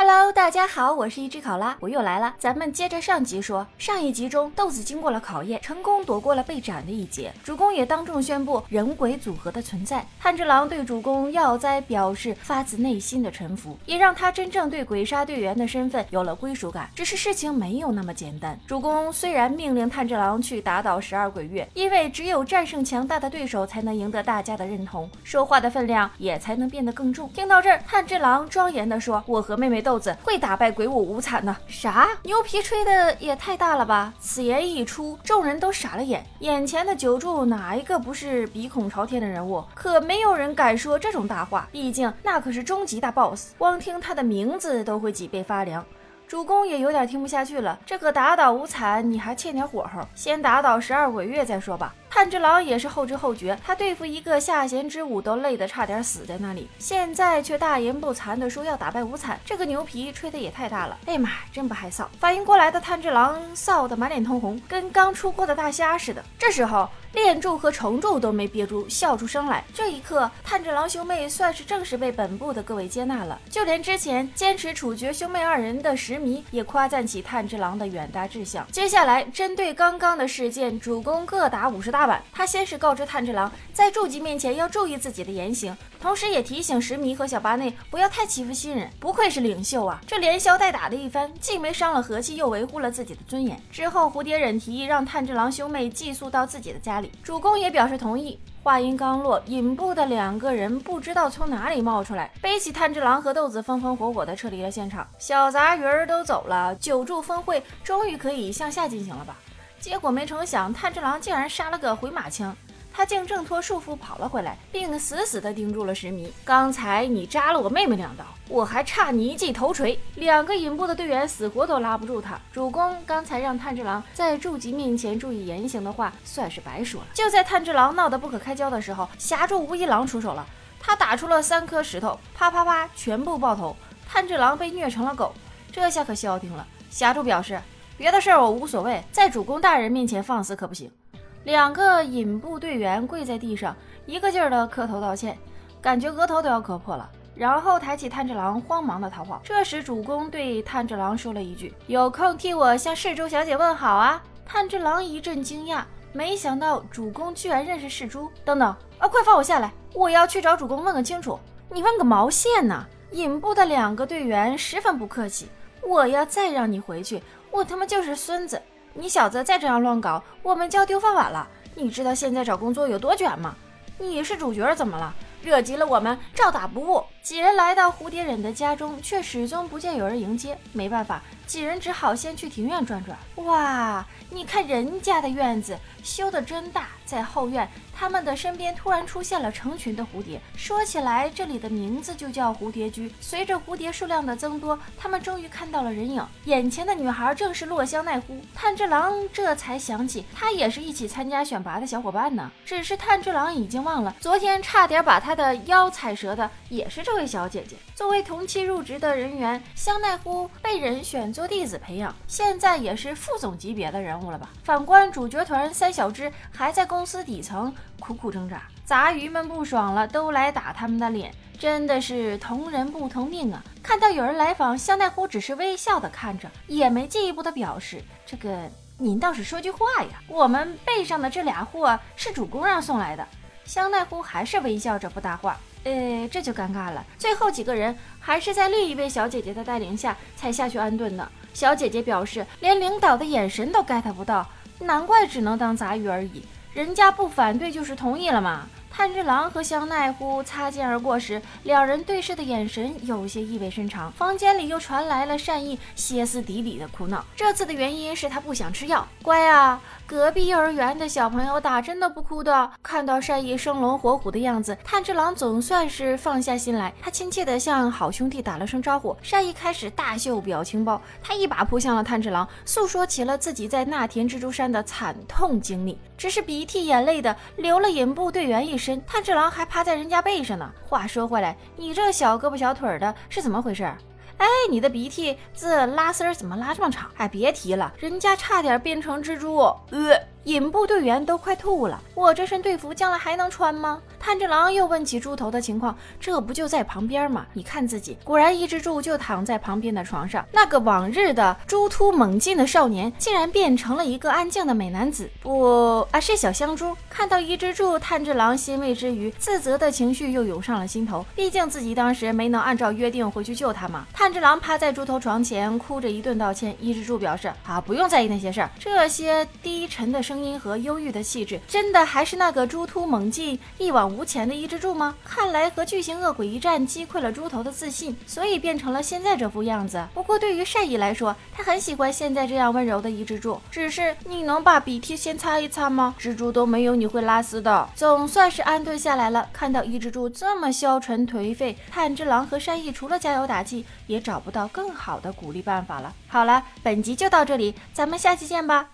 Hello，大家好，我是一只考拉，我又来了。咱们接着上集说，上一集中豆子经过了考验，成功躲过了被斩的一劫。主公也当众宣布人鬼组合的存在。炭治郎对主公要哉表示发自内心的臣服，也让他真正对鬼杀队员的身份有了归属感。只是事情没有那么简单。主公虽然命令炭治郎去打倒十二鬼月，因为只有战胜强大的对手，才能赢得大家的认同，说话的分量也才能变得更重。听到这儿，炭治郎庄严地说：“我和妹妹。”豆子会打败鬼舞无惨呢？啥牛皮吹的也太大了吧！此言一出，众人都傻了眼。眼前的九柱哪一个不是鼻孔朝天的人物？可没有人敢说这种大话，毕竟那可是终极大 boss，光听他的名字都会脊背发凉。主公也有点听不下去了，这个打倒无惨，你还欠点火候，先打倒十二鬼月再说吧。炭治郎也是后知后觉，他对付一个下弦之舞都累得差点死在那里，现在却大言不惭地说要打败无惨，这个牛皮吹得也太大了。哎妈，真不害臊！反应过来的炭治郎臊得满脸通红，跟刚出锅的大虾似的。这时候，炼柱和成柱都没憋住笑出声来。这一刻，炭治郎兄妹算是正式被本部的各位接纳了，就连之前坚持处决兄妹二人的石迷也夸赞起炭治郎的远大志向。接下来，针对刚刚的事件，主公各打五十大。大板，他先是告知炭治郎，在筑吉面前要注意自己的言行，同时也提醒石迷和小八内不要太欺负新人。不愧是领袖啊！这连消带打的一番，既没伤了和气，又维护了自己的尊严。之后，蝴蝶忍提议让炭治郎兄妹寄宿到自己的家里，主公也表示同意。话音刚落，引部的两个人不知道从哪里冒出来，背起炭治郎和豆子，风风火火地撤离了现场。小杂鱼儿都走了，九柱峰会终于可以向下进行了吧？结果没成想，炭治郎竟然杀了个回马枪，他竟挣脱束缚跑了回来，并死死地盯住了石迷。刚才你扎了我妹妹两刀，我还差你一记头锤。两个引部的队员死活都拉不住他。主公刚才让炭治郎在筑吉面前注意言行的话，算是白说了。就在炭治郎闹得不可开交的时候，侠助无一郎出手了，他打出了三颗石头，啪啪啪，全部爆头。炭治郎被虐成了狗，这下可消停了。侠助表示。别的事儿我无所谓，在主公大人面前放肆可不行。两个引部队员跪在地上，一个劲儿的磕头道歉，感觉额头都要磕破了。然后抬起炭治郎，慌忙的逃跑。这时主公对炭治郎说了一句：“有空替我向世珠小姐问好啊。”炭治郎一阵惊讶，没想到主公居然认识世珠。等等啊，快放我下来，我要去找主公问个清楚。你问个毛线呢？引部的两个队员十分不客气，我要再让你回去。我他妈就是孙子！你小子再这样乱搞，我们就要丢饭碗了。你知道现在找工作有多卷吗？你是主角，怎么了？惹急了我们，照打不误。几人来到蝴蝶忍的家中，却始终不见有人迎接。没办法，几人只好先去庭院转转。哇，你看人家的院子修得真大，在后院。他们的身边突然出现了成群的蝴蝶。说起来，这里的名字就叫蝴蝶居。随着蝴蝶数量的增多，他们终于看到了人影。眼前的女孩正是落香奈乎。炭治郎这才想起，他也是一起参加选拔的小伙伴呢。只是炭治郎已经忘了，昨天差点把他的腰踩折的也是这这位小姐姐。作为同期入职的人员，香奈乎被人选做弟子培养，现在也是副总级别的人物了吧？反观主角团三小只，还在公司底层。苦苦挣扎，杂鱼们不爽了，都来打他们的脸，真的是同人不同命啊！看到有人来访，香奈乎只是微笑的看着，也没进一步的表示。这个您倒是说句话呀！我们背上的这俩货是主公让送来的。香奈乎还是微笑着不搭话。呃，这就尴尬了。最后几个人还是在另一位小姐姐的带领下才下去安顿的。小姐姐表示，连领导的眼神都 get 不到，难怪只能当杂鱼而已。人家不反对就是同意了嘛。炭治郎和香奈乎擦肩而过时，两人对视的眼神有些意味深长。房间里又传来了善意歇斯底里的哭闹。这次的原因是他不想吃药。乖啊，隔壁幼儿园的小朋友打针都不哭的。看到善意生龙活虎的样子，炭治郎总算是放下心来。他亲切地向好兄弟打了声招呼。善意开始大秀表情包，他一把扑向了炭治郎，诉说起了自己在那田蜘蛛山的惨痛经历。只是鼻涕眼泪的流了引部队员一身。炭治郎还趴在人家背上呢。话说回来，你这小胳膊小腿的是怎么回事？哎，你的鼻涕自拉丝儿怎么拉这么长？哎，别提了，人家差点变成蜘蛛。呃。引部队员都快吐了。我这身队服将来还能穿吗？炭治郎又问起猪头的情况，这不就在旁边吗？你看自己，果然伊之助就躺在旁边的床上。那个往日的猪突猛进的少年，竟然变成了一个安静的美男子。不啊，是小香猪。看到伊之助，炭治郎欣慰之余，自责的情绪又涌上了心头。毕竟自己当时没能按照约定回去救他嘛。炭治郎趴在猪头床前，哭着一顿道歉。伊之助表示啊，不用在意那些事儿。这些低沉的声声音和忧郁的气质，真的还是那个猪突猛进、一往无前的伊之助吗？看来和巨型恶鬼一战，击溃了猪头的自信，所以变成了现在这副样子。不过对于善意来说，他很喜欢现在这样温柔的伊之助。只是你能把鼻涕先擦一擦吗？蜘蛛都没有你会拉丝的。总算是安顿下来了。看到伊之助这么消沉颓废，炭治郎和善意除了加油打气，也找不到更好的鼓励办法了。好了，本集就到这里，咱们下期见吧。